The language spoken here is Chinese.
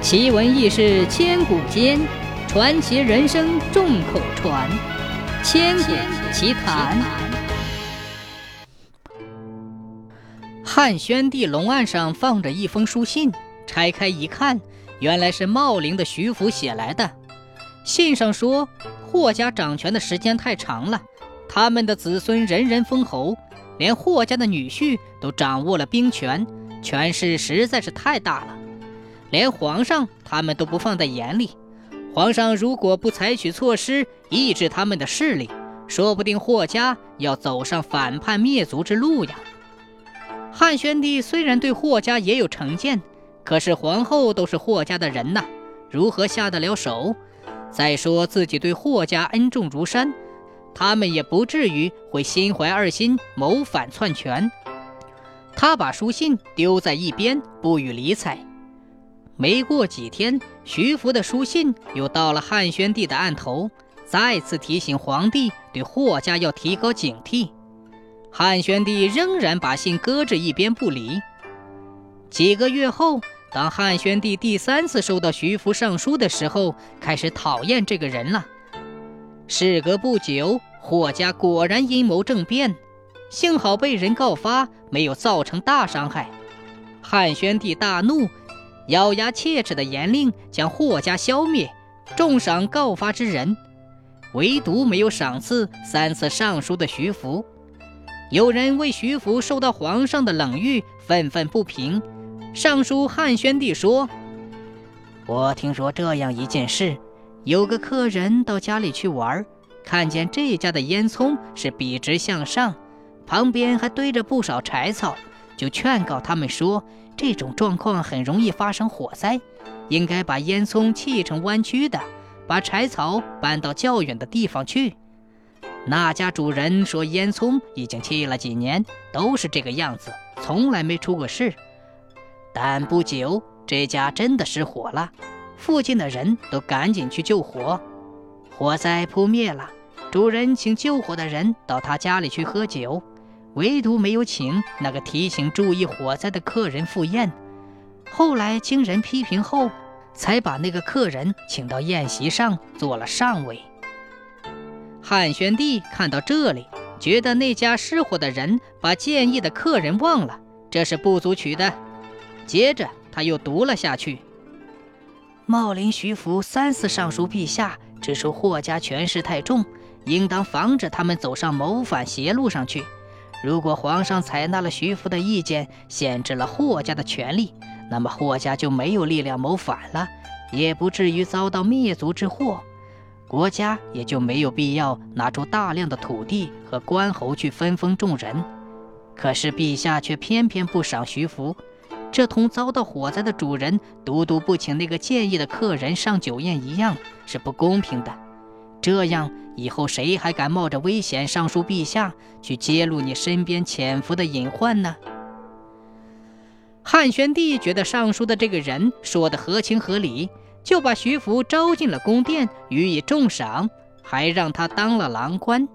奇闻异事千古间，传奇人生众口传。千古奇谈。汉宣帝龙案上放着一封书信，拆开一看，原来是茂陵的徐福写来的。信上说，霍家掌权的时间太长了，他们的子孙人人封侯，连霍家的女婿都掌握了兵权，权势实在是太大了。连皇上他们都不放在眼里，皇上如果不采取措施抑制他们的势力，说不定霍家要走上反叛灭族之路呀。汉宣帝虽然对霍家也有成见，可是皇后都是霍家的人呐，如何下得了手？再说自己对霍家恩重如山，他们也不至于会心怀二心谋反篡权。他把书信丢在一边，不予理睬。没过几天，徐福的书信又到了汉宣帝的案头，再次提醒皇帝对霍家要提高警惕。汉宣帝仍然把信搁置一边不理。几个月后，当汉宣帝第三次收到徐福上书的时候，开始讨厌这个人了。事隔不久，霍家果然阴谋政变，幸好被人告发，没有造成大伤害。汉宣帝大怒。咬牙切齿的严令将霍家消灭，重赏告发之人，唯独没有赏赐三次上书的徐福。有人为徐福受到皇上的冷遇愤愤不平，上书汉宣帝说：“我听说这样一件事，有个客人到家里去玩，看见这家的烟囱是笔直向上，旁边还堆着不少柴草。”就劝告他们说，这种状况很容易发生火灾，应该把烟囱砌成弯曲的，把柴草搬到较远的地方去。那家主人说，烟囱已经砌了几年，都是这个样子，从来没出过事。但不久，这家真的失火了，附近的人都赶紧去救火，火灾扑灭了。主人请救火的人到他家里去喝酒。唯独没有请那个提醒注意火灾的客人赴宴。后来经人批评后，才把那个客人请到宴席上做了上位。汉宣帝看到这里，觉得那家失火的人把建议的客人忘了，这是不足取的。接着他又读了下去：茂陵徐福三次上书陛下，指出霍家权势太重，应当防止他们走上谋反邪路上去。如果皇上采纳了徐福的意见，限制了霍家的权利，那么霍家就没有力量谋反了，也不至于遭到灭族之祸，国家也就没有必要拿出大量的土地和官侯去分封众人。可是陛下却偏偏不赏徐福，这同遭到火灾的主人独独不请那个建议的客人上酒宴一样，是不公平的。这样以后谁还敢冒着危险上书陛下，去揭露你身边潜伏的隐患呢？汉宣帝觉得上书的这个人说的合情合理，就把徐福招进了宫殿，予以重赏，还让他当了郎官。